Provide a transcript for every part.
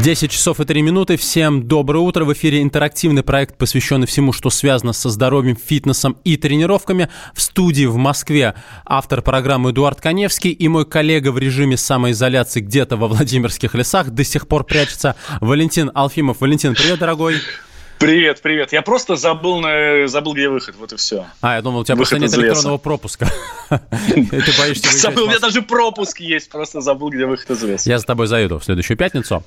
10 часов и 3 минуты. Всем доброе утро. В эфире интерактивный проект, посвященный всему, что связано со здоровьем, фитнесом и тренировками. В студии в Москве автор программы Эдуард Коневский и мой коллега в режиме самоизоляции где-то во Владимирских лесах до сих пор прячется Валентин Алфимов. Валентин, привет, дорогой. Привет, привет. Я просто забыл, на... забыл, где выход, вот и все. А, я думал, у тебя выход просто нет электронного пропуска. Ты боишься Забыл, у меня даже пропуск есть, просто забыл, где выход из леса. Я за тобой заеду в следующую пятницу.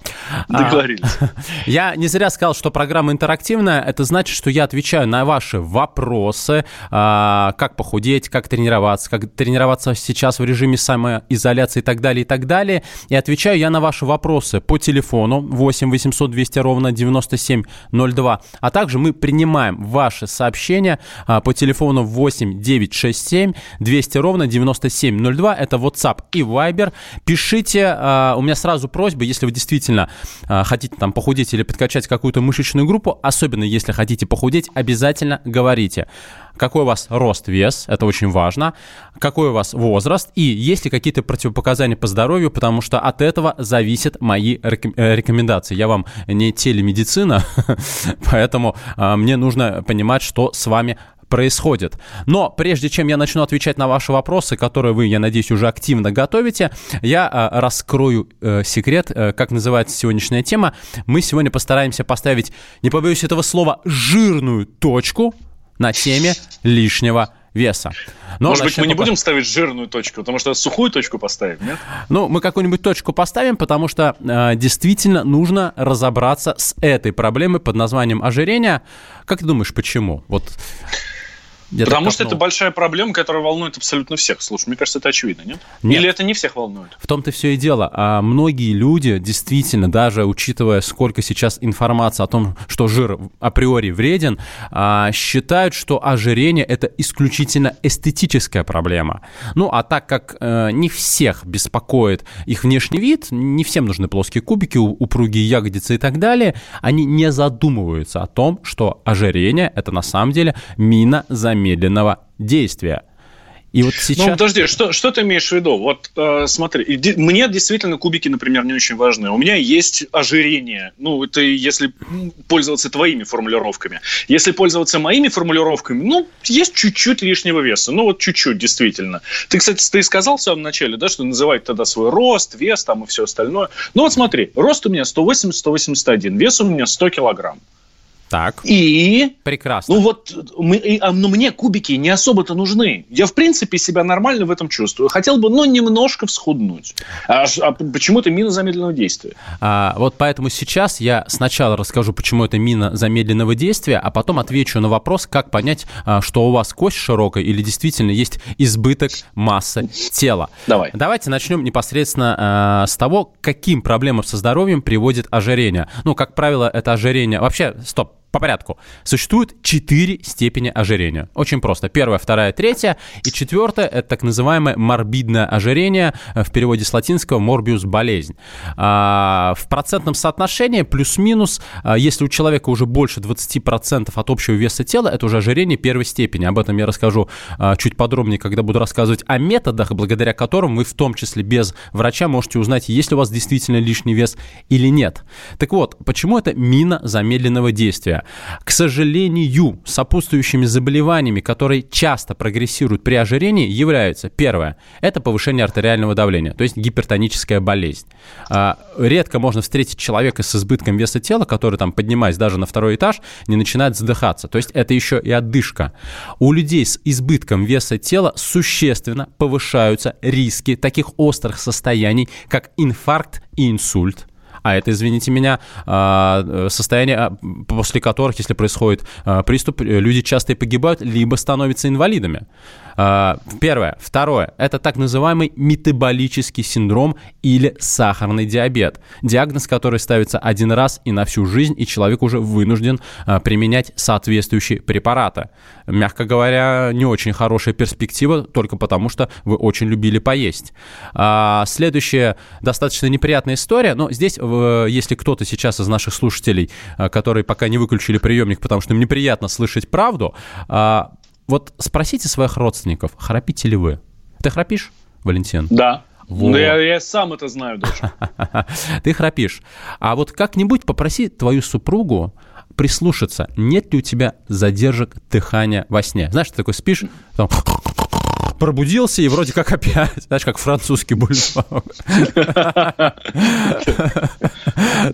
А, Договорились. Я не зря сказал, что программа интерактивная. Это значит, что я отвечаю на ваши вопросы, а, как похудеть, как тренироваться, как тренироваться сейчас в режиме самоизоляции и так далее, и так далее. И отвечаю я на ваши вопросы по телефону 8 800 200 ровно 9702 а также мы принимаем ваши сообщения а, по телефону 8 967 200 ровно 9702. Это WhatsApp и Viber. Пишите. А, у меня сразу просьба, если вы действительно а, хотите там похудеть или подкачать какую-то мышечную группу, особенно если хотите похудеть, обязательно говорите какой у вас рост, вес, это очень важно, какой у вас возраст и есть ли какие-то противопоказания по здоровью, потому что от этого зависят мои э, рекомендации. Я вам не телемедицина, поэтому а, мне нужно понимать, что с вами происходит. Но прежде чем я начну отвечать на ваши вопросы, которые вы, я надеюсь, уже активно готовите, я а, раскрою э, секрет, э, как называется сегодняшняя тема. Мы сегодня постараемся поставить, не побоюсь этого слова, жирную точку на теме лишнего веса. Но Может быть, мы не будем ставить жирную точку, потому что сухую точку поставим, нет? Ну, мы какую-нибудь точку поставим, потому что э, действительно нужно разобраться с этой проблемой под названием ожирение. Как ты думаешь, почему? Вот Потому что это большая проблема, которая волнует абсолютно всех. Слушай, мне кажется, это очевидно, нет? нет. Или это не всех волнует? В том-то все и дело. А многие люди, действительно, даже учитывая, сколько сейчас информации о том, что жир априори вреден, а, считают, что ожирение – это исключительно эстетическая проблема. Ну, а так как э, не всех беспокоит их внешний вид, не всем нужны плоские кубики, упругие ягодицы и так далее, они не задумываются о том, что ожирение – это на самом деле мина за замедленного действия. И вот сейчас... Ну, подожди, что, что ты имеешь в виду? Вот э, смотри, мне действительно кубики, например, не очень важны. У меня есть ожирение. Ну, это если пользоваться твоими формулировками. Если пользоваться моими формулировками, ну, есть чуть-чуть лишнего веса. Ну, вот чуть-чуть, действительно. Ты, кстати, ты сказал в самом начале, да, что называть тогда свой рост, вес там и все остальное. Ну, вот смотри, рост у меня 180-181, вес у меня 100 килограмм. Так. И... Прекрасно. Ну вот, мы, а, ну, мне кубики не особо-то нужны. Я, в принципе, себя нормально в этом чувствую. Хотел бы, ну, немножко всхуднуть. А, а почему это мина замедленного действия? А, вот поэтому сейчас я сначала расскажу, почему это мина замедленного действия, а потом отвечу на вопрос, как понять, а, что у вас кость широкая или действительно есть избыток массы тела. Давай. Давайте начнем непосредственно а, с того, каким проблемам со здоровьем приводит ожирение. Ну, как правило, это ожирение... Вообще, стоп, по порядку. Существует четыре степени ожирения. Очень просто. Первая, вторая, третья. И четвертая – это так называемое морбидное ожирение, э, в переводе с латинского «морбиус» – болезнь. А, в процентном соотношении плюс-минус, а, если у человека уже больше 20% от общего веса тела, это уже ожирение первой степени. Об этом я расскажу а, чуть подробнее, когда буду рассказывать о методах, благодаря которым вы в том числе без врача можете узнать, есть ли у вас действительно лишний вес или нет. Так вот, почему это мина замедленного действия? К сожалению, сопутствующими заболеваниями, которые часто прогрессируют при ожирении, являются первое – это повышение артериального давления, то есть гипертоническая болезнь. А, редко можно встретить человека с избытком веса тела, который там, поднимаясь даже на второй этаж, не начинает задыхаться. То есть это еще и отдышка. У людей с избытком веса тела существенно повышаются риски таких острых состояний, как инфаркт и инсульт, а это, извините меня, а, состояние, а, после которых, если происходит а, приступ, люди часто и погибают, либо становятся инвалидами. А, первое. Второе. Это так называемый метаболический синдром или сахарный диабет. Диагноз, который ставится один раз и на всю жизнь, и человек уже вынужден а, применять соответствующие препараты. Мягко говоря, не очень хорошая перспектива, только потому что вы очень любили поесть. А, следующая достаточно неприятная история, но здесь, если кто-то сейчас из наших слушателей, которые пока не выключили приемник, потому что им неприятно слышать правду, вот спросите своих родственников, храпите ли вы? Ты храпишь, Валентин? Да. Вот. Да я, я сам это знаю даже. Ты храпишь. А вот как-нибудь попроси твою супругу прислушаться, нет ли у тебя задержек дыхания во сне. Знаешь, ты такой спишь, там пробудился и вроде как опять, знаешь, как французский бульдог.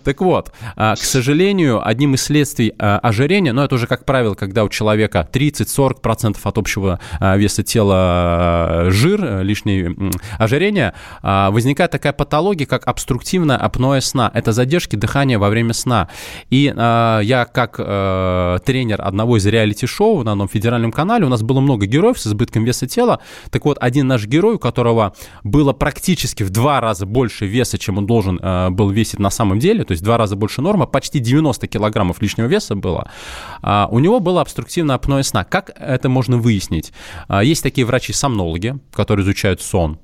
Так вот, а, к сожалению, одним из следствий а, ожирения, но это уже, как правило, когда у человека 30-40% от общего а, веса тела жир, лишнее ожирение, возникает такая патология, как обструктивное апноэ сна. Это задержки дыхания во время сна. И я как тренер одного из реалити-шоу на одном федеральном канале, у нас было много героев с избытком веса тела, так вот, один наш герой, у которого было практически в два раза больше веса, чем он должен э, был весить на самом деле, то есть в два раза больше нормы, почти 90 килограммов лишнего веса было, э, у него было обструктивное апноэ сна. Как это можно выяснить? Э, есть такие врачи-сомнологи, которые изучают сон,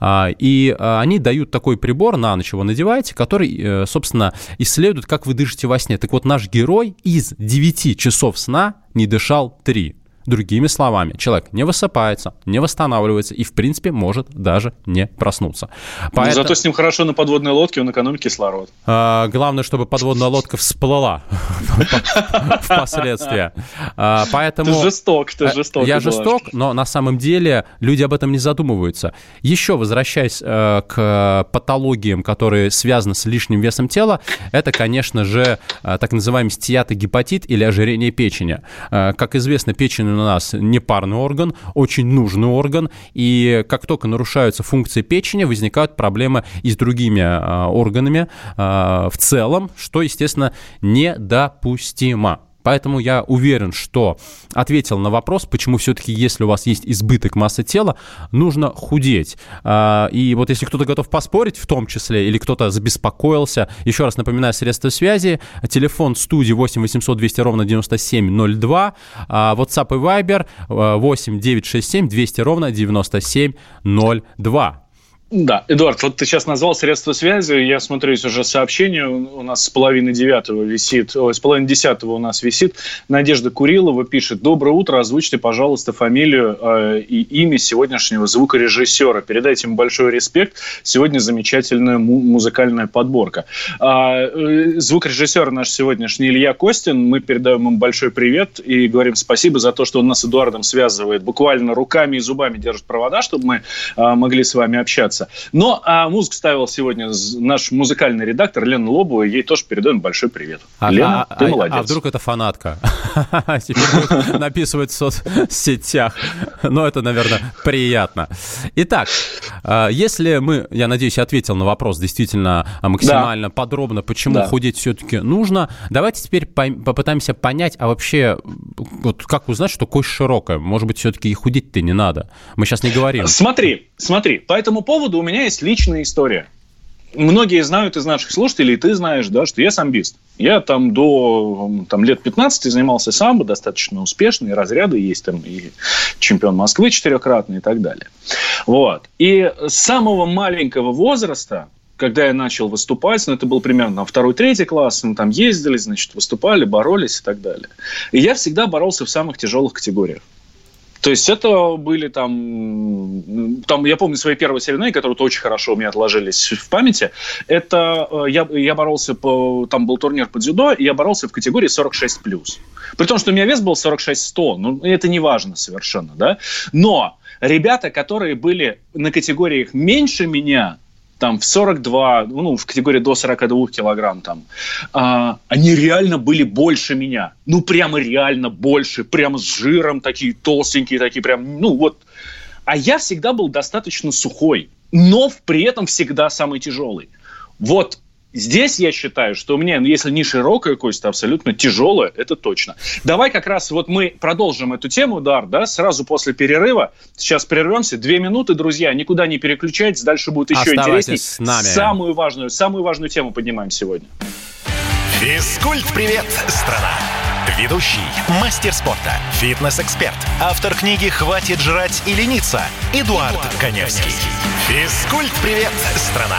э, и э, они дают такой прибор, на ночь его надеваете, который, э, собственно, исследует, как вы дышите во сне. Так вот, наш герой из 9 часов сна не дышал 3. Другими словами, человек не высыпается, не восстанавливается и, в принципе, может даже не проснуться. Поэтому... Зато с ним хорошо на подводной лодке, он экономит кислород. А, главное, чтобы подводная лодка всплыла впоследствии. А, поэтому... Ты жесток, ты жесток. Я жесток, но на самом деле люди об этом не задумываются. Еще возвращаясь э, к патологиям, которые связаны с лишним весом тела, это, конечно же, э, так называемый стеатогепатит или ожирение печени. Э, как известно, печень у нас непарный орган, очень нужный орган, и как только нарушаются функции печени, возникают проблемы и с другими а, органами а, в целом, что, естественно, недопустимо. Поэтому я уверен, что ответил на вопрос, почему все-таки, если у вас есть избыток массы тела, нужно худеть. А, и вот если кто-то готов поспорить в том числе, или кто-то забеспокоился, еще раз напоминаю, средства связи, телефон студии 8 800 200 ровно 9702, WhatsApp и Viber 8 967 200 ровно 9702. Да, Эдуард, вот ты сейчас назвал средства связи, я смотрю, есть уже сообщение, у нас с половины девятого висит, ой, с половины десятого у нас висит, Надежда Курилова пишет, доброе утро, озвучьте, пожалуйста, фамилию э, и имя сегодняшнего звукорежиссера, передайте ему большой респект, сегодня замечательная му- музыкальная подборка. А, э, звукорежиссер наш сегодняшний Илья Костин, мы передаем ему большой привет и говорим спасибо за то, что он нас с Эдуардом связывает, буквально руками и зубами держит провода, чтобы мы э, могли с вами общаться нравится. Но а музыку ставил сегодня наш музыкальный редактор Лена Лобова. Ей тоже передаем большой привет. А, Лена, а, ты а, молодец. А вдруг это фанатка? Написывает в соцсетях. Но это, наверное, приятно. Итак, а, если мы, я надеюсь, ответил на вопрос действительно максимально да. подробно, почему худеть все-таки нужно, давайте теперь попытаемся понять, а вообще, вот как узнать, что кость широкая? Может быть, все-таки и худеть-то не надо? Мы сейчас не говорим. Смотри, смотри, по этому поводу поводу у меня есть личная история. Многие знают из наших слушателей, ты знаешь, да, что я самбист. Я там до там, лет 15 занимался самбо достаточно успешно, и разряды есть там, и чемпион Москвы четырехкратный и так далее. Вот. И с самого маленького возраста, когда я начал выступать, ну, это был примерно второй-третий класс, мы там ездили, значит, выступали, боролись и так далее. И я всегда боролся в самых тяжелых категориях. То есть это были там, там я помню свои первые соревнования, которые очень хорошо у меня отложились в памяти. Это э, я, я боролся по, там был турнир по дзюдо, и я боролся в категории 46 плюс. При том, что у меня вес был 46-100, ну это не важно совершенно, да. Но ребята, которые были на категориях меньше меня, там в 42, ну, в категории до 42 килограмм там, а, они реально были больше меня. Ну, прямо реально больше, прямо с жиром такие толстенькие, такие прям, ну, вот. А я всегда был достаточно сухой, но при этом всегда самый тяжелый. Вот Здесь я считаю, что у меня, ну, если не широкая кость, то абсолютно тяжелая, это точно. Давай как раз вот мы продолжим эту тему, Дар, да, сразу после перерыва. Сейчас прервемся. Две минуты, друзья, никуда не переключайтесь, дальше будет еще интереснее. с нами. Самую важную, самую важную тему поднимаем сегодня. Физкульт-привет, страна! Ведущий, мастер спорта, фитнес-эксперт, автор книги «Хватит жрать и лениться» Эдуард, Эдуард Коневский. Физкульт-привет, страна!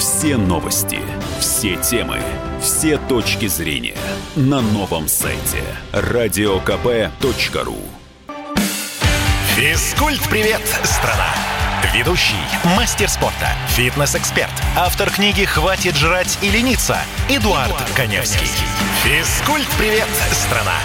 все новости, все темы, все точки зрения на новом сайте радиокп.ру. Физкульт-привет, страна! Ведущий, мастер спорта, фитнес-эксперт, автор книги «Хватит жрать и лениться» Эдуард, Эдуард Коневский. Физкульт-привет, страна!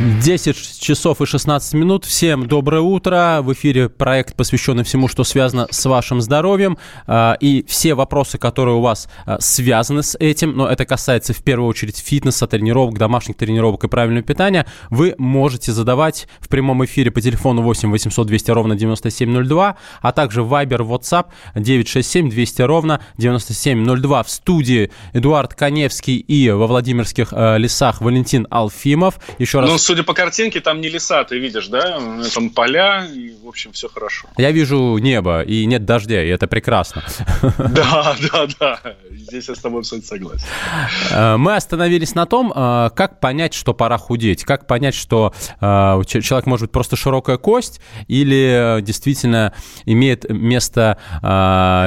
10 часов и 16 минут. Всем доброе утро. В эфире проект, посвященный всему, что связано с вашим здоровьем. А, и все вопросы, которые у вас а, связаны с этим, но это касается в первую очередь фитнеса, тренировок, домашних тренировок и правильного питания, вы можете задавать в прямом эфире по телефону 8 800 200 ровно 9702, а также Viber, WhatsApp 967 200 ровно 9702. В студии Эдуард Коневский и во Владимирских а, лесах Валентин Алфимов. Еще раз... Судя по картинке, там не леса, ты видишь, да? Там поля, и, в общем, все хорошо. Я вижу небо, и нет дождя, и это прекрасно. Да, да, да. Здесь я с тобой абсолютно согласен. Э, мы остановились на том, э, как понять, что пора худеть, как понять, что э, человек может быть просто широкая кость или действительно имеет место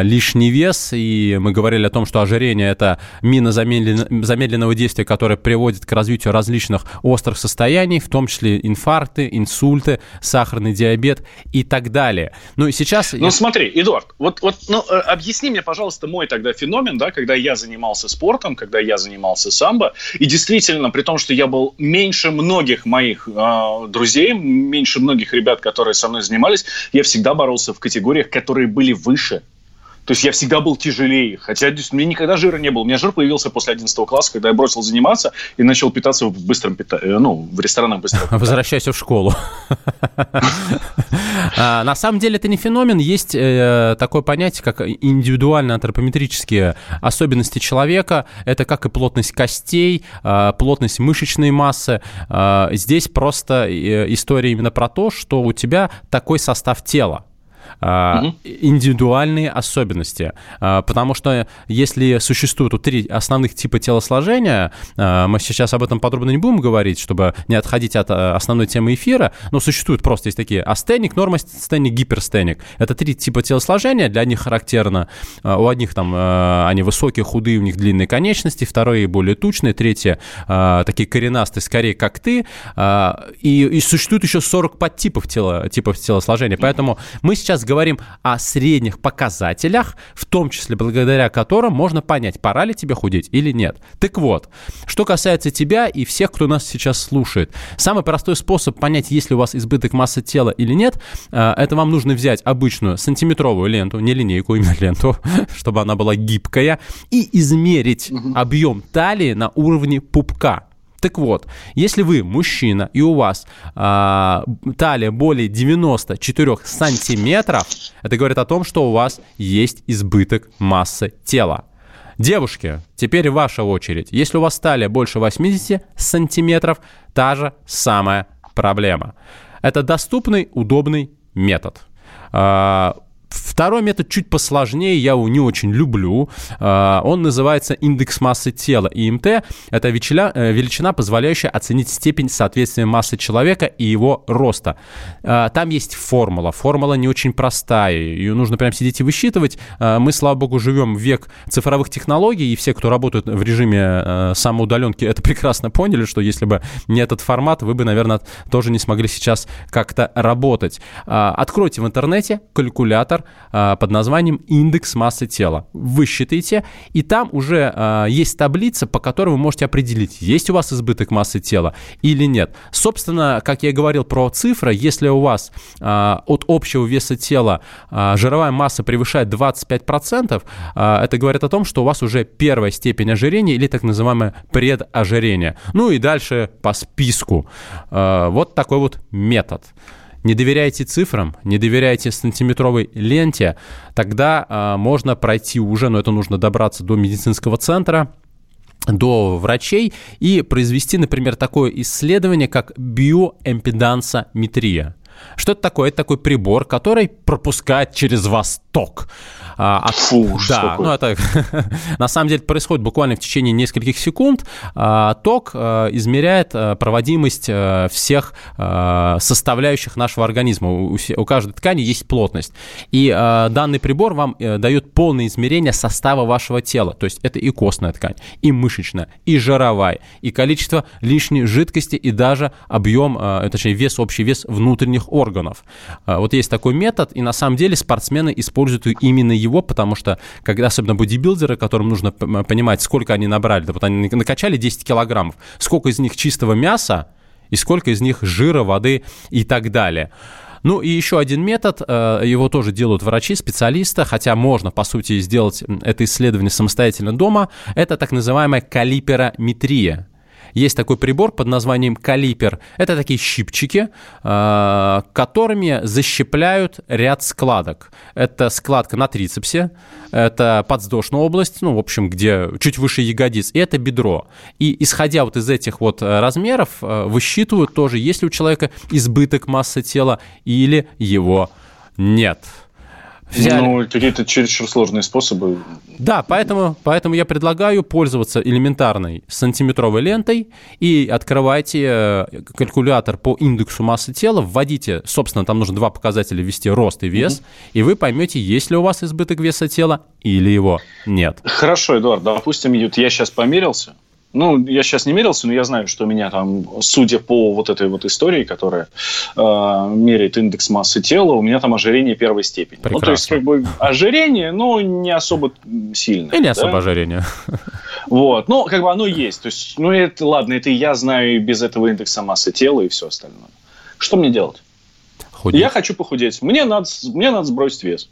лишний вес, и мы говорили о том, что ожирение – это мина замедленного действия, которое приводит к развитию различных острых состояний, в том числе инфаркты, инсульты, сахарный диабет и так далее. Ну и сейчас... Ну смотри, Эдуард, вот, вот ну, э, объясни мне, пожалуйста, мой тогда феномен, да, когда я занимался спортом, когда я занимался самбо, и действительно, при том, что я был меньше многих моих э, друзей, меньше многих ребят, которые со мной занимались, я всегда боролся в категориях, которые были выше то есть я всегда был тяжелее. Хотя у меня никогда жира не было. У меня жир появился после 11 класса, когда я бросил заниматься и начал питаться в быстром питании, э, ну, в ресторанах быстрого Возвращайся в школу. А, на самом деле это не феномен. Есть э, такое понятие, как индивидуально антропометрические особенности человека. Это как и плотность костей, а, плотность мышечной массы. А, здесь просто э, история именно про то, что у тебя такой состав тела угу. индивидуальные особенности. А, потому что если существуют три основных типа телосложения, а, мы сейчас об этом подробно не будем говорить, чтобы не отходить от основной темы эфира, но существуют просто есть такие астеник, нормастеник, гиперстеник. Это три типа телосложения, для них характерно. У одних там они высокие, худые, у них длинные конечности, вторые более тучные, третьи такие коренастые, скорее как ты. И, и существует еще 40 подтипов тела, типов телосложения. Поэтому мы сейчас говорим о средних показателях, в том числе благодаря которым можно понять, пора ли тебе худеть или нет. Так вот, что касается тебя и всех, кто нас сейчас слушает, самый простой способ понять, есть ли у вас избыток массы тела или нет, э, это вам нужно взять обычную сантиметровую ленту, не линейку, именно ленту, чтобы она была гибкая, и измерить объем талии на уровне пупка. Так вот, если вы мужчина и у вас э, талия более 94 сантиметров, это говорит о том, что у вас есть избыток массы тела. Девушки, теперь ваша очередь. Если у вас талия больше 80 сантиметров, та же самая проблема. Это доступный, удобный метод. А, Второй метод чуть посложнее, я его не очень люблю. А, он называется индекс массы тела, ИМТ. Это величина, э, величина, позволяющая оценить степень соответствия массы человека и его роста. А, там есть формула. Формула не очень простая. Ее нужно прям сидеть и высчитывать. Мы, слава богу, живем в век цифровых технологий, и все, кто работает в режиме э, самоудаленки, это прекрасно поняли, что если бы не этот формат, вы бы, наверное, тоже не смогли сейчас как-то работать. Откройте в интернете калькулятор под названием индекс массы тела. Вы считаете, и там уже а, есть таблица, по которой вы можете определить, есть у вас избыток массы тела или нет. Собственно, как я и говорил про цифры, если у вас от общего веса тела жировая масса превышает 25%, это говорит о том, что у вас уже первая степень ожирения или так называемое предожирение. Ну и дальше по списку. Вот такой вот метод не доверяйте цифрам, не доверяйте сантиметровой ленте, тогда э, можно пройти уже, но это нужно добраться до медицинского центра, до врачей и произвести, например, такое исследование, как биоэмпедансометрия. Что это такое? Это такой прибор, который пропускает через вас ток. А, от, Фу, да, ну это на самом деле происходит буквально в течение нескольких секунд. А, ток а, измеряет а, проводимость а, всех а, составляющих нашего организма. У, каждой ткани есть плотность. И а, данный прибор вам а, дает полное измерение состава вашего тела. То есть это и костная ткань, и мышечная, и жировая, и количество лишней жидкости, и даже объем, а, точнее вес, общий вес внутренних органов. А, вот есть такой метод, и на самом деле спортсмены используют именно его, потому что, когда особенно бодибилдеры, которым нужно понимать, сколько они набрали, да, вот они накачали 10 килограммов, сколько из них чистого мяса и сколько из них жира, воды и так далее. Ну и еще один метод, э, его тоже делают врачи, специалисты, хотя можно, по сути, сделать это исследование самостоятельно дома, это так называемая калиперометрия. Есть такой прибор под названием калипер. Это такие щипчики, а, которыми защипляют ряд складок. Это складка на трицепсе, это подвздошная область, ну, в общем, где чуть выше ягодиц, и это бедро. И исходя вот из этих вот э, размеров, э, высчитывают тоже, есть ли у человека избыток массы тела или его нет взяли. Ну, какие-то чересчур сложные способы. Да, поэтому, поэтому я предлагаю пользоваться элементарной сантиметровой лентой и открывайте э, калькулятор по индексу массы тела, вводите, собственно, там нужно два показателя ввести, рост и вес, угу. и вы поймете, есть ли у вас избыток веса тела или его нет. Хорошо, Эдуард, допустим, я сейчас померился, ну, я сейчас не мерился, но я знаю, что у меня там, судя по вот этой вот истории, которая э, меряет индекс массы тела, у меня там ожирение первой степени. Прекрасно. Ну, то есть, как бы ожирение, но не особо сильное. И не особо да? ожирение. Вот, ну, как бы оно есть. То есть, ну, это, ладно, это я знаю и без этого индекса массы тела и все остальное. Что мне делать? Худеть. Я хочу похудеть. Мне надо, мне надо сбросить вес.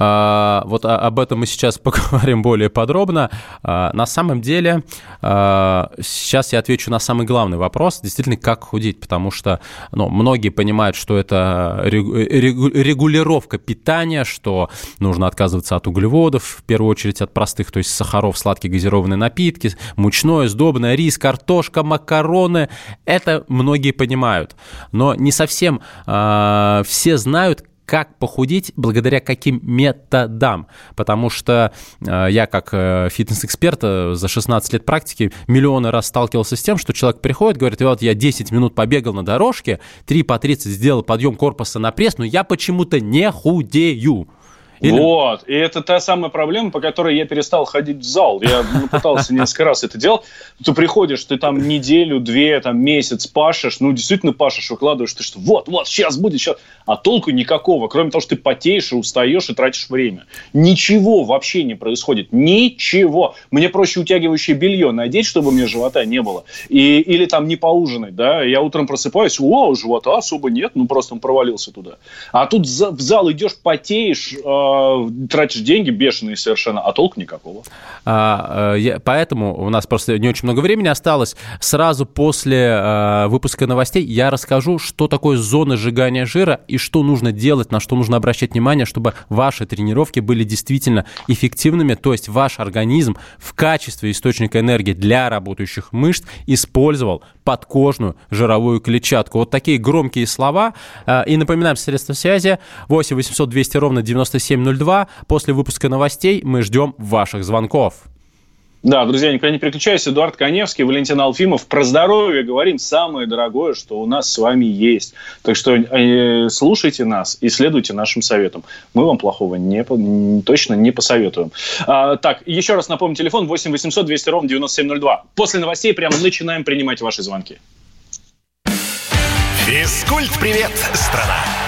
А, вот об этом мы сейчас поговорим более подробно. А, на самом деле, а, сейчас я отвечу на самый главный вопрос, действительно, как худеть, потому что ну, многие понимают, что это регулировка питания, что нужно отказываться от углеводов, в первую очередь от простых, то есть сахаров, сладкие газированные напитки, мучное, сдобное, рис, картошка, макароны. Это многие понимают, но не совсем все знают, как похудеть, благодаря каким методам. Потому что э, я, как э, фитнес-эксперт, э, за 16 лет практики миллионы раз сталкивался с тем, что человек приходит, говорит, вот я 10 минут побегал на дорожке, 3 по 30 сделал подъем корпуса на пресс, но я почему-то не худею. Или... Вот, и это та самая проблема, по которой я перестал ходить в зал. Я пытался несколько раз это делать. Ты приходишь, ты там неделю, две, там месяц пашешь, ну, действительно пашешь, выкладываешь, ты что, вот, вот, сейчас будет, сейчас. А толку никакого, кроме того, что ты потеешь устаешь и тратишь время. Ничего вообще не происходит. Ничего. Мне проще утягивающее белье надеть, чтобы мне живота не было. И, или там не поужинать, да. Я утром просыпаюсь, о, живота особо нет, ну, просто он провалился туда. А тут в зал идешь, потеешь, а, тратишь деньги бешеные совершенно, а толку никакого. А, э, я, поэтому у нас просто не очень много времени осталось. Сразу после а, выпуска новостей я расскажу, что такое зона сжигания жира и что нужно делать, на что нужно обращать внимание, чтобы ваши тренировки были действительно эффективными, то есть ваш организм в качестве источника энергии для работающих мышц использовал подкожную жировую клетчатку. Вот такие громкие слова. И напоминаем, средства связи 8 800 200 ровно 97 702. После выпуска новостей мы ждем ваших звонков. Да, друзья, никуда не переключайтесь. Эдуард Коневский, Валентин Алфимов. Про здоровье говорим самое дорогое, что у нас с вами есть. Так что э, слушайте нас и следуйте нашим советам. Мы вам плохого не, точно не посоветуем. А, так, еще раз напомню, телефон 8 800 200 ровно 9702. После новостей прямо начинаем принимать ваши звонки. Физкульт-привет, страна!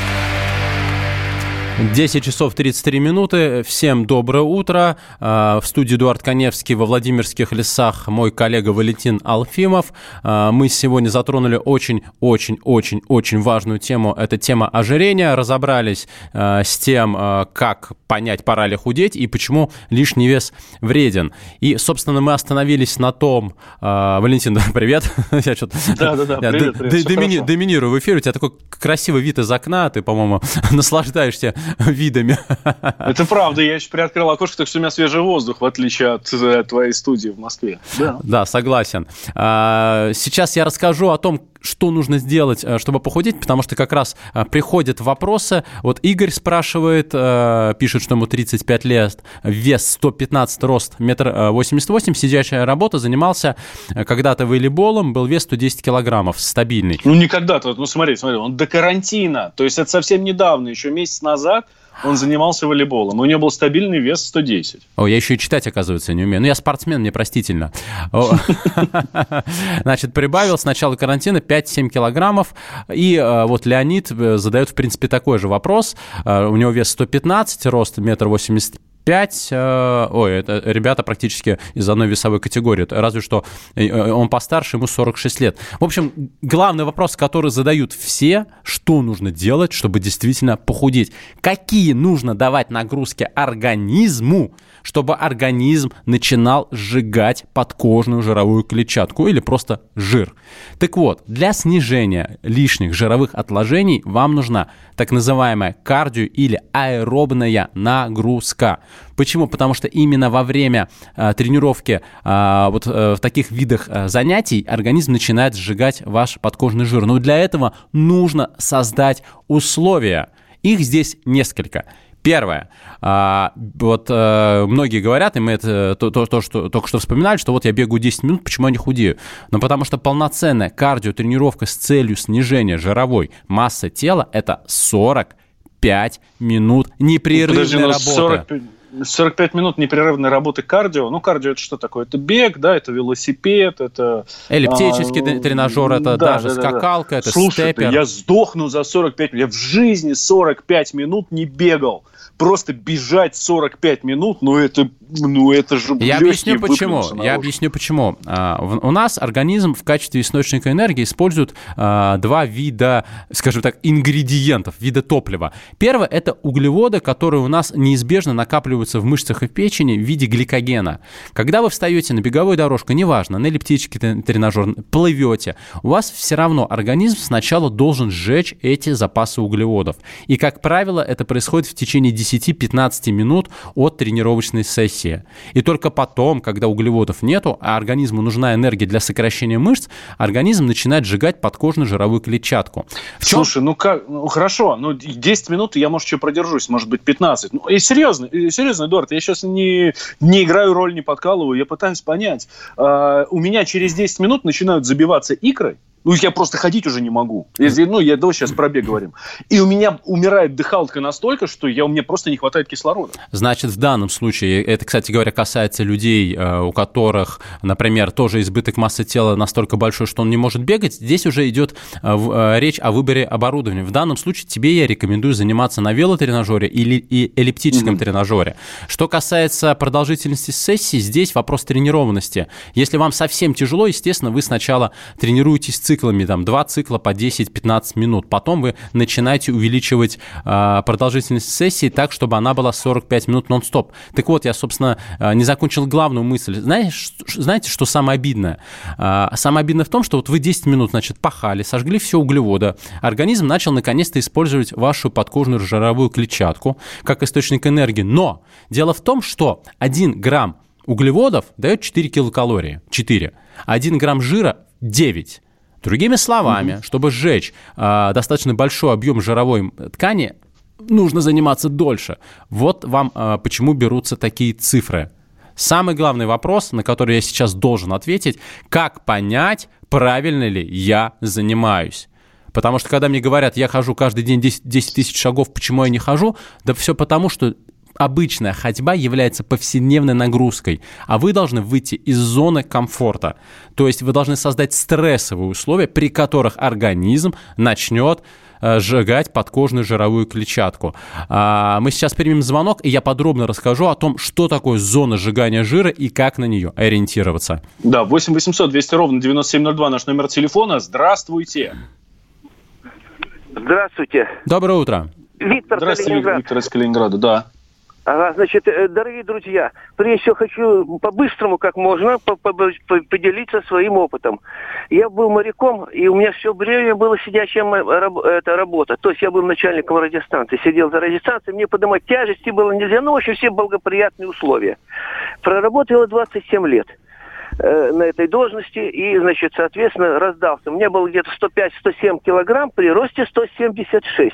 10 часов 33 минуты. Всем доброе утро. А, в студии Эдуард Коневский во Владимирских лесах мой коллега Валентин Алфимов. А, мы сегодня затронули очень-очень-очень-очень важную тему. Это тема ожирения. Разобрались а, с тем, как понять, пора ли худеть и почему лишний вес вреден. И, собственно, мы остановились на том... Валентин, привет. Я что-то... Да-да-да, привет, привет. Доминирую в эфире. У тебя такой красивый вид из окна. Ты, по-моему, наслаждаешься видами. Это правда, я еще приоткрыл окошко, так что у меня свежий воздух, в отличие от э, твоей студии в Москве. Да, да согласен. А, сейчас я расскажу о том, что нужно сделать, э, чтобы похудеть, потому что как раз э, приходят вопросы. Вот Игорь спрашивает, пишет, что ему 35 лет, вес 115, рост метр 88, сидящая работа, занимался когда-то волейболом, был вес 110 килограммов, стабильный. Ну, не когда-то, ну смотри, смотри, он до карантина, то есть это совсем недавно, еще месяц назад он занимался волейболом. У него был стабильный вес 110. О, я еще и читать, оказывается, не умею. Ну, я спортсмен, мне простительно. Значит, прибавил с начала карантина 5-7 килограммов. И э, вот Леонид э, задает, в принципе, такой же вопрос. Э, у него вес 115, рост метр восемьдесят 5, э, ой, это ребята практически из одной весовой категории, разве что э, э, он постарше, ему 46 лет. В общем, главный вопрос, который задают все, что нужно делать, чтобы действительно похудеть? Какие нужно давать нагрузки организму, чтобы организм начинал сжигать подкожную жировую клетчатку или просто жир? Так вот, для снижения лишних жировых отложений вам нужна так называемая кардио или аэробная нагрузка. Почему? Потому что именно во время э, тренировки э, вот э, в таких видах э, занятий организм начинает сжигать ваш подкожный жир. Но для этого нужно создать условия. Их здесь несколько. Первое. А, вот а, многие говорят, и мы это то, то, то, что только что вспоминали, что вот я бегаю 10 минут, почему я не худею? Ну, потому что полноценная кардиотренировка с целью снижения жировой массы тела – это 45 минут непрерывной Подожди, работы. 40... 45 минут непрерывной работы кардио. Ну, кардио это что такое? Это бег, да, это велосипед, это... Эллиптический а, тренажер, это да, даже да, скакалка, да. это Слушай, степер. я сдохну за 45 минут. Я в жизни 45 минут не бегал просто бежать 45 минут, ну это, ну это же Я объясню почему. Я объясню почему. У нас организм в качестве источника энергии использует а, два вида, скажем так, ингредиентов, вида топлива. Первое – это углеводы, которые у нас неизбежно накапливаются в мышцах и печени в виде гликогена. Когда вы встаете на беговую дорожку, неважно, на эллиптический тренажер, плывете, у вас все равно организм сначала должен сжечь эти запасы углеводов. И, как правило, это происходит в течение 10 10-15 минут от тренировочной сессии. И только потом, когда углеводов нету, а организму нужна энергия для сокращения мышц, организм начинает сжигать подкожно-жировую клетчатку. В чем... Слушай, ну как, ну хорошо, ну 10 минут я, может, еще продержусь, может быть, 15. Ну, и серьезно, и серьезно, Эдуард, я сейчас не, не играю роль, не подкалываю, я пытаюсь понять. Uh, у меня через 10 минут начинают забиваться икры, ну, я просто ходить уже не могу. Если, ну, я давай сейчас про бег говорим. И у меня умирает дыхалка настолько, что я, у меня просто не хватает кислорода. Значит, в данном случае, это, кстати говоря, касается людей, э, у которых, например, тоже избыток массы тела настолько большой, что он не может бегать, здесь уже идет э, э, речь о выборе оборудования. В данном случае тебе я рекомендую заниматься на велотренажере или и эллиптическом mm-hmm. тренажере. Что касается продолжительности сессии, здесь вопрос тренированности. Если вам совсем тяжело, естественно, вы сначала тренируетесь циклами, там, два цикла по 10-15 минут. Потом вы начинаете увеличивать э, продолжительность сессии так, чтобы она была 45 минут нон-стоп. Так вот, я, собственно, э, не закончил главную мысль. Знаешь, знаете, что самое обидное? Э, самое обидное в том, что вот вы 10 минут, значит, пахали, сожгли все углеводы, организм начал наконец-то использовать вашу подкожную жировую клетчатку как источник энергии. Но дело в том, что 1 грамм углеводов дает 4 килокалории. 4. 1 грамм жира 9. Другими словами, mm-hmm. чтобы сжечь э, достаточно большой объем жировой ткани, нужно заниматься дольше. Вот вам э, почему берутся такие цифры. Самый главный вопрос, на который я сейчас должен ответить, как понять, правильно ли я занимаюсь. Потому что когда мне говорят, я хожу каждый день 10, 10 тысяч шагов, почему я не хожу? Да все потому, что обычная ходьба является повседневной нагрузкой, а вы должны выйти из зоны комфорта. То есть вы должны создать стрессовые условия, при которых организм начнет э, сжигать подкожную жировую клетчатку. А, мы сейчас примем звонок, и я подробно расскажу о том, что такое зона сжигания жира и как на нее ориентироваться. Да, 8 800 200 ровно 9702 наш номер телефона. Здравствуйте. Здравствуйте. Доброе утро. Виктор Здравствуйте, Калининград. Виктор из Калининграда, да. Ага, значит, э, дорогие друзья, прежде всего хочу по-быстрому, как можно, поделиться своим опытом. Я был моряком, и у меня все время была сидячая эта работа. То есть я был начальником радиостанции, сидел за радиостанцией, мне поднимать тяжести было нельзя, но, в общем, все благоприятные условия. Проработал 27 лет э, на этой должности и, значит, соответственно, раздался. У меня было где-то 105-107 килограмм при росте 176.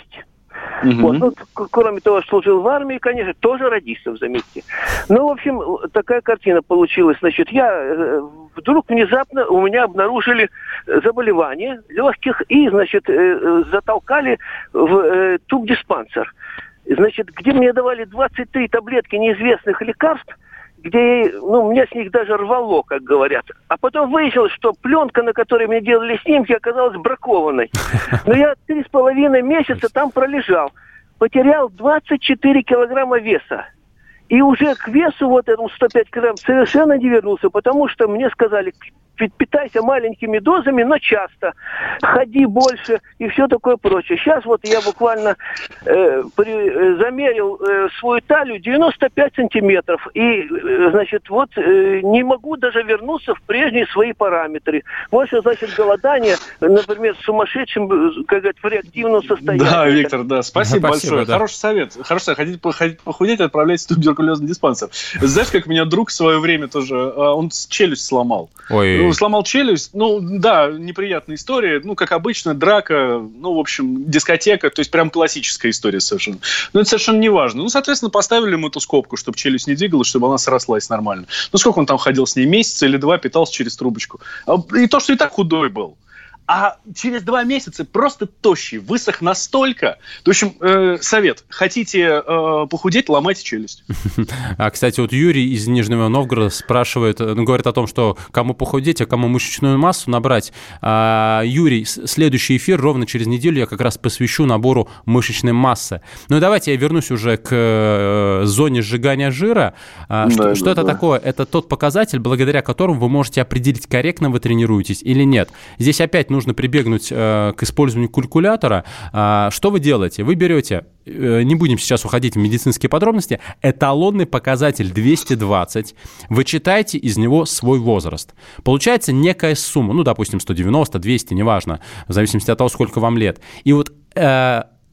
Угу. Вот. Ну, кроме того, служил в армии, конечно, тоже радистов, заметьте. Ну, в общем, такая картина получилась. Значит, я э, вдруг внезапно у меня обнаружили заболевание легких и, значит, э, затолкали в э, туб-диспансер. Значит, где мне давали 23 таблетки неизвестных лекарств, где, ну, меня с них даже рвало, как говорят. А потом выяснилось, что пленка, на которой мне делали снимки, оказалась бракованной. Но я три с половиной месяца там пролежал. Потерял 24 килограмма веса. И уже к весу вот этому 105 килограмм совершенно не вернулся, потому что мне сказали, питайся маленькими дозами, но часто. Ходи больше и все такое прочее. Сейчас вот я буквально э, при, э, замерил э, свою талию 95 сантиметров. И, э, значит, вот э, не могу даже вернуться в прежние свои параметры. Вот что значит голодание, например, с сумасшедшим, э, как говорят, в реактивном состоянии. Да, Виктор, да, спасибо, спасибо большое. Да. Хороший совет. Хороший совет. Хотите похудеть, отправляйтесь в туберкулезный диспансер. Знаешь, как меня друг в свое время тоже, а, он челюсть сломал. Ой. Ну, сломал челюсть, ну, да, неприятная история. Ну, как обычно, драка, ну, в общем, дискотека, то есть прям классическая история совершенно. Но это совершенно не важно. Ну, соответственно, поставили ему эту скобку, чтобы челюсть не двигалась, чтобы она срослась нормально. Ну, сколько он там ходил с ней? Месяц или два питался через трубочку. А, и то, что и так худой был а через два месяца просто тощий, высох настолько. В общем, э, совет. Хотите э, похудеть, ломайте челюсть. А, кстати, вот Юрий из Нижнего Новгорода спрашивает, ну, говорит о том, что кому похудеть, а кому мышечную массу набрать. А, Юрий, следующий эфир ровно через неделю я как раз посвящу набору мышечной массы. Ну, давайте я вернусь уже к э, зоне сжигания жира. А, что, да, что да, это да. такое? Это тот показатель, благодаря которому вы можете определить, корректно вы тренируетесь или нет. Здесь опять нужно прибегнуть э, к использованию калькулятора. Э, что вы делаете? Вы берете, э, не будем сейчас уходить в медицинские подробности, эталонный показатель 220, вычитаете из него свой возраст. Получается некая сумма, ну, допустим, 190, 200, неважно, в зависимости от того, сколько вам лет. И вот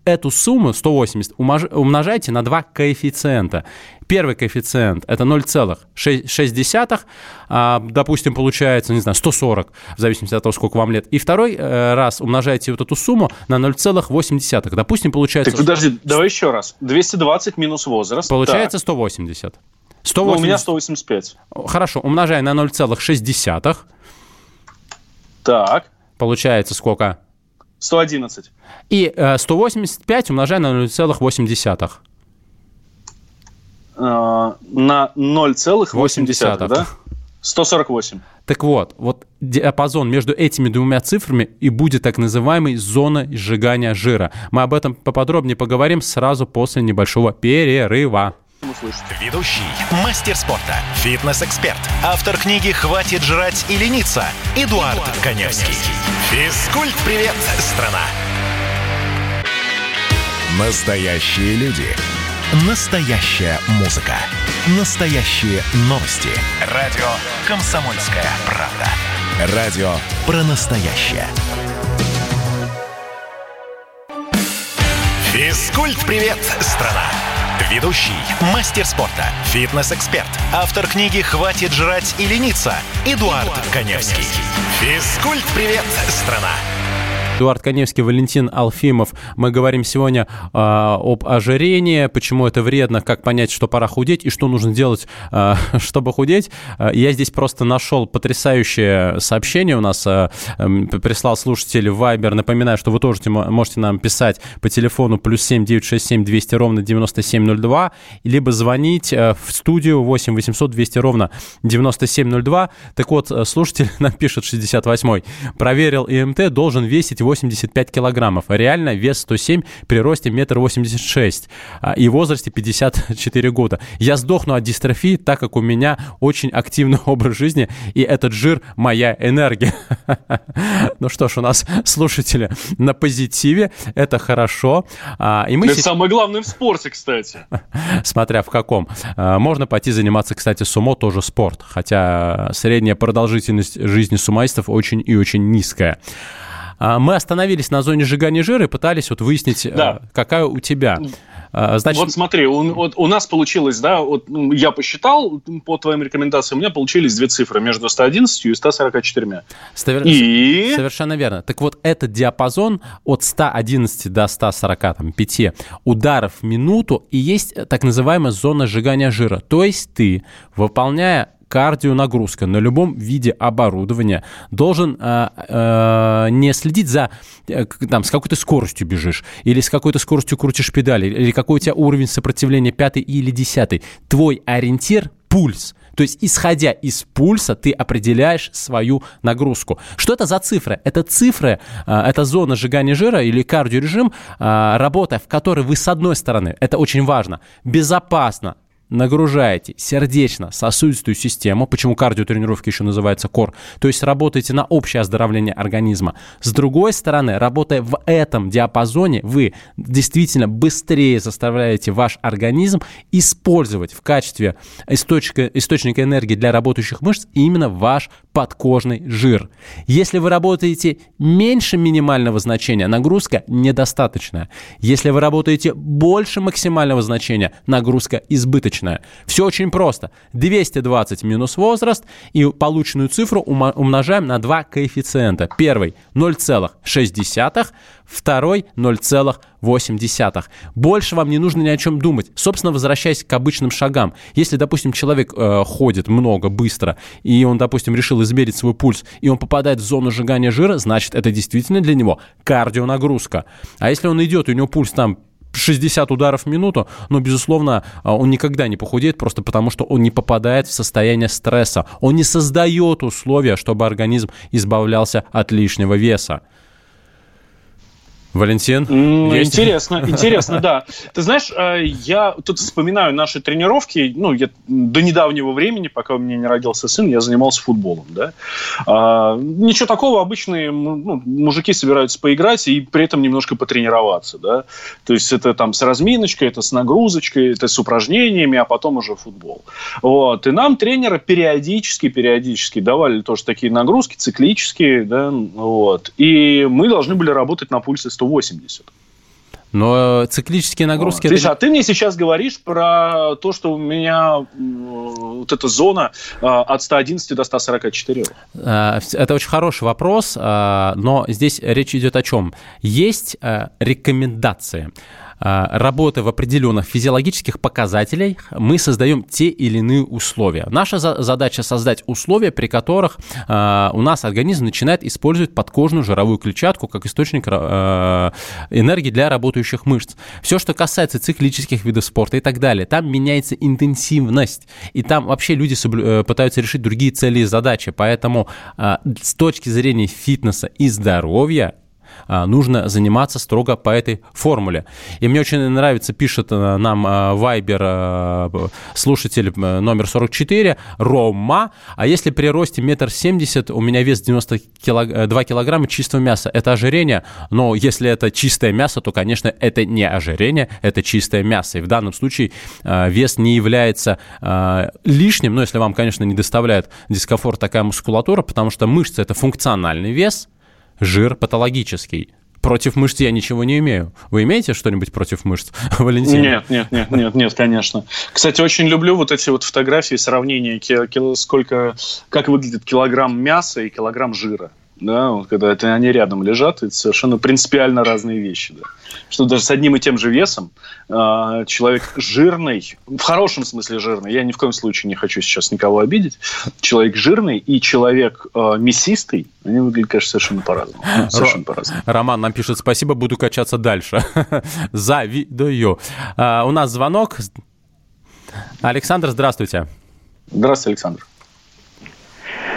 эту сумму 180 умножайте на два коэффициента. Первый коэффициент – это 0,6, а, допустим, получается, не знаю, 140, в зависимости от того, сколько вам лет. И второй э, раз умножаете вот эту сумму на 0,8. Допустим, получается... Так подожди, давай еще раз. 220 минус возраст. Получается так. 180. 180. Ну, у меня 185. Хорошо, умножая на 0,6. Так. Получается сколько? 111. И э, 185 умножая на 0,8. Э, на 0,8, да? 148. Так вот, вот диапазон между этими двумя цифрами и будет так называемой зона сжигания жира. Мы об этом поподробнее поговорим сразу после небольшого перерыва. Ведущий, мастер спорта, фитнес-эксперт, автор книги «Хватит жрать и лениться» Эдуард, Эдуард Коневский. Физкульт-привет, страна! Настоящие люди. Настоящая музыка. Настоящие новости. Радио «Комсомольская правда». Радио про настоящее. Физкульт-привет, страна! Ведущий, мастер спорта, фитнес-эксперт, автор книги «Хватит жрать и лениться» Эдуард, Эдуард Коневский. Физкульт-привет, страна! Эдуард Коневский, Валентин Алфимов. Мы говорим сегодня э, об ожирении, почему это вредно, как понять, что пора худеть и что нужно делать, э, чтобы худеть. Я здесь просто нашел потрясающее сообщение у нас. Э, прислал слушатель Вайбер. Напоминаю, что вы тоже можете нам писать по телефону плюс 7 967 200 ровно 9702, либо звонить в студию 8 800 200 ровно 9702. Так вот, слушатель нам пишет 68-й. Проверил ИМТ, должен весить 85 килограммов. А реально вес 107 при росте 1,86 м и возрасте 54 года. Я сдохну от дистрофии, так как у меня очень активный образ жизни, и этот жир – моя энергия. Ну что ж, у нас слушатели на позитиве, это хорошо. А, и мы это самое главное в спорте, кстати. Смотря в каком. А, можно пойти заниматься, кстати, сумо, тоже спорт, хотя средняя продолжительность жизни сумоистов очень и очень низкая. А, мы остановились на зоне сжигания жира и пытались вот выяснить, да. Э, какая у тебя. А, значит... Вот смотри, у, вот у нас получилось, да, вот я посчитал по твоим рекомендациям, у меня получились две цифры между 111 и 144. Ставер... И... Совершенно верно. Так вот, этот диапазон от 111 до 145 ударов в минуту и есть так называемая зона сжигания жира. То есть ты, выполняя кардионагрузка на любом виде оборудования должен э, э, не следить за, э, там, с какой то скоростью бежишь, или с какой то скоростью крутишь педали, или какой у тебя уровень сопротивления, пятый или десятый. Твой ориентир – пульс. То есть, исходя из пульса, ты определяешь свою нагрузку. Что это за цифры? Это цифры, э, это зона сжигания жира или кардиорежим, э, работа в которой вы, с одной стороны, это очень важно, безопасно нагружаете сердечно-сосудистую систему, почему кардиотренировки еще называются кор, то есть работаете на общее оздоровление организма. С другой стороны, работая в этом диапазоне, вы действительно быстрее заставляете ваш организм использовать в качестве источника, источника энергии для работающих мышц именно ваш подкожный жир. Если вы работаете меньше минимального значения, нагрузка недостаточная. Если вы работаете больше максимального значения, нагрузка избыточная. Все очень просто. 220 минус возраст и полученную цифру умножаем на два коэффициента. Первый 0,6, второй 0,8. Больше вам не нужно ни о чем думать. Собственно, возвращаясь к обычным шагам. Если, допустим, человек э, ходит много, быстро, и он, допустим, решил измерить свой пульс, и он попадает в зону сжигания жира, значит, это действительно для него кардионагрузка. А если он идет, и у него пульс там 60 ударов в минуту, но, безусловно, а, он никогда не похудеет, просто потому что он не попадает в состояние стресса. Он не создает условия, чтобы организм избавлялся от лишнего веса. Валентин? Есть? Интересно, интересно, да. Ты знаешь, э, я тут вспоминаю наши тренировки. Ну, я до недавнего времени, пока у меня не родился сын, я занимался футболом, да. А, ничего такого, обычные ну, мужики собираются поиграть и при этом немножко потренироваться, да. То есть это там с разминочкой, это с нагрузочкой, это с упражнениями, а потом уже футбол. Вот. И нам тренеры периодически, периодически давали тоже такие нагрузки, циклические, да, вот. И мы должны были работать на пульсе 100 180. Но циклические нагрузки... Видишь, это... а ты мне сейчас говоришь про то, что у меня вот эта зона а, от 111 до 144. А, это очень хороший вопрос, а, но здесь речь идет о чем? Есть рекомендации. А, работы в определенных физиологических показателях мы создаем те или иные условия. Наша задача создать условия, при которых а, у нас организм начинает использовать подкожную жировую клетчатку как источник а, энергии для работающих мышц. Все, что касается циклических видов спорта и так далее, там меняется интенсивность, и там вообще люди э, пытаются решить другие цели и задачи. Поэтому с точки зрения фитнеса и здоровья нужно заниматься строго по этой формуле. И мне очень нравится, пишет э, нам Вайбер э, слушатель э, номер 44, Рома, а если при росте метр семьдесят у меня вес 92 килограмма чистого мяса, это ожирение? Но если это чистое мясо, то, конечно, это не ожирение, это чистое мясо. И в данном случае вес не является лишним, но если вам, конечно, не доставляет дискомфорт такая мускулатура, потому что мышцы – это функциональный вес, жир патологический. Против мышц я ничего не имею. Вы имеете что-нибудь против мышц, Валентин? Нет, нет, нет, нет, нет, конечно. Кстати, очень люблю вот эти вот фотографии, сравнения, сколько, как выглядит килограмм мяса и килограмм жира да, вот когда это они рядом лежат, это совершенно принципиально разные вещи, да. Что даже с одним и тем же весом э, человек жирный, в хорошем смысле жирный, я ни в коем случае не хочу сейчас никого обидеть, человек жирный и человек э, мясистый, они выглядят, конечно, совершенно по-разному. Ну, совершенно по-разному. Роман нам пишет, спасибо, буду качаться дальше. Завидую. А, у нас звонок. Александр, здравствуйте. Здравствуйте, Александр.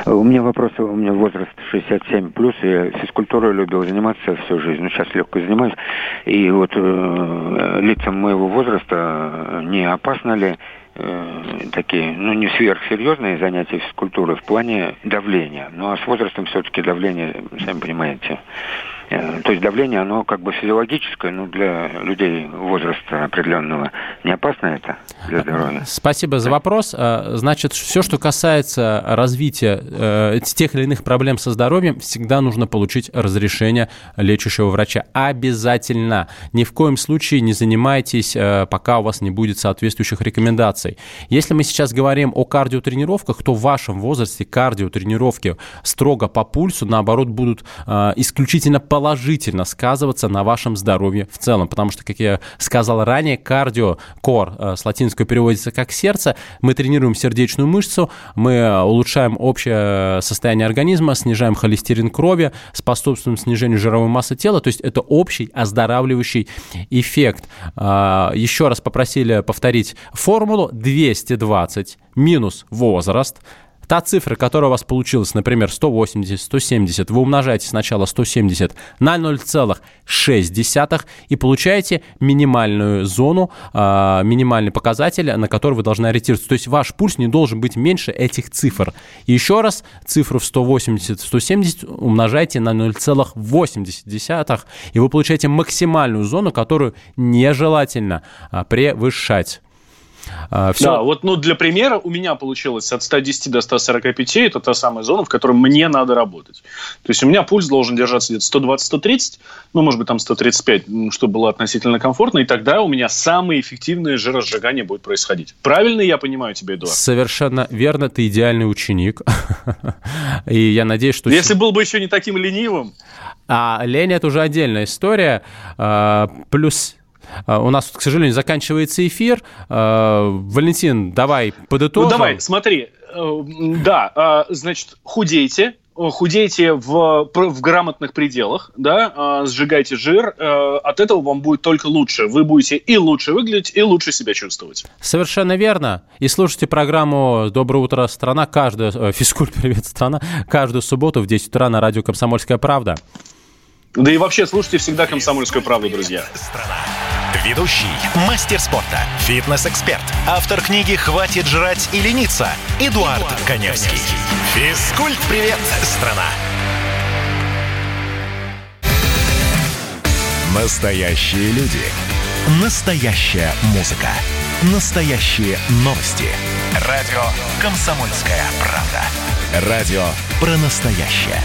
У меня вопрос, у меня возраст 67 плюс, я физкультурой любил заниматься всю жизнь, ну сейчас легко занимаюсь. И вот э, лицам моего возраста не опасно ли э, такие, ну, не сверхсерьезные занятия физкультурой в плане давления. Ну, а с возрастом все-таки давление, сами понимаете, Э, то есть давление, оно как бы физиологическое, но для людей возраста определенного не опасно это для здоровья? Спасибо за вопрос. Э, значит, все, что касается развития э, тех или иных проблем со здоровьем, всегда нужно получить разрешение лечащего врача. Обязательно. Ни в коем случае не занимайтесь, пока у вас не будет соответствующих рекомендаций. Если мы сейчас говорим о кардиотренировках, то в вашем возрасте кардиотренировки строго по пульсу, наоборот, будут исключительно по положительно сказываться на вашем здоровье в целом, потому что, как я сказал ранее, кардио, кор, э, с латинского переводится как сердце, мы тренируем сердечную мышцу, мы улучшаем общее состояние организма, снижаем холестерин крови, способствуем снижению жировой массы тела, то есть это общий оздоравливающий эффект. А, еще раз попросили повторить формулу. 220 минус возраст – Та цифра, которая у вас получилась, например, 180, 170, вы умножаете сначала 170 на 0,6 и получаете минимальную зону, э, минимальный показатель, на который вы должны ориентироваться. То есть ваш пульс не должен быть меньше этих цифр. И еще раз, цифру в 180, 170 умножайте на 0,8, и вы получаете максимальную зону, которую нежелательно э, превышать. А, Все... Да, вот ну, для примера у меня получилось от 110 до 145, это та самая зона, в которой мне надо работать. То есть у меня пульс должен держаться где-то 120-130, ну, может быть, там 135, чтобы было относительно комфортно, и тогда у меня самое эффективное жиросжигание будет происходить. Правильно я понимаю тебя, Эдуард? Совершенно верно, ты идеальный ученик. И я надеюсь, что... Если был бы еще не таким ленивым. А лень – это уже отдельная история. А, плюс у нас, к сожалению, заканчивается эфир. А, Валентин, давай подытожим. Ну, давай, смотри. Э, да, а, значит, худейте, худейте в, в грамотных пределах, да, сжигайте жир, э, от этого вам будет только лучше. Вы будете и лучше выглядеть, и лучше себя чувствовать. Совершенно верно. И слушайте программу «Доброе утро, страна», каждую, э, физкульт, привет, страна, каждую субботу в 10 утра на радио «Комсомольская правда». Да и вообще слушайте всегда «Комсомольскую правду», друзья. Страна. Ведущий, мастер спорта, фитнес-эксперт, автор книги «Хватит жрать и лениться» Эдуард, Эдуард Коневский. Физкульт-привет, страна! Настоящие люди. Настоящая музыка. Настоящие новости. Радио «Комсомольская правда». Радио про настоящее.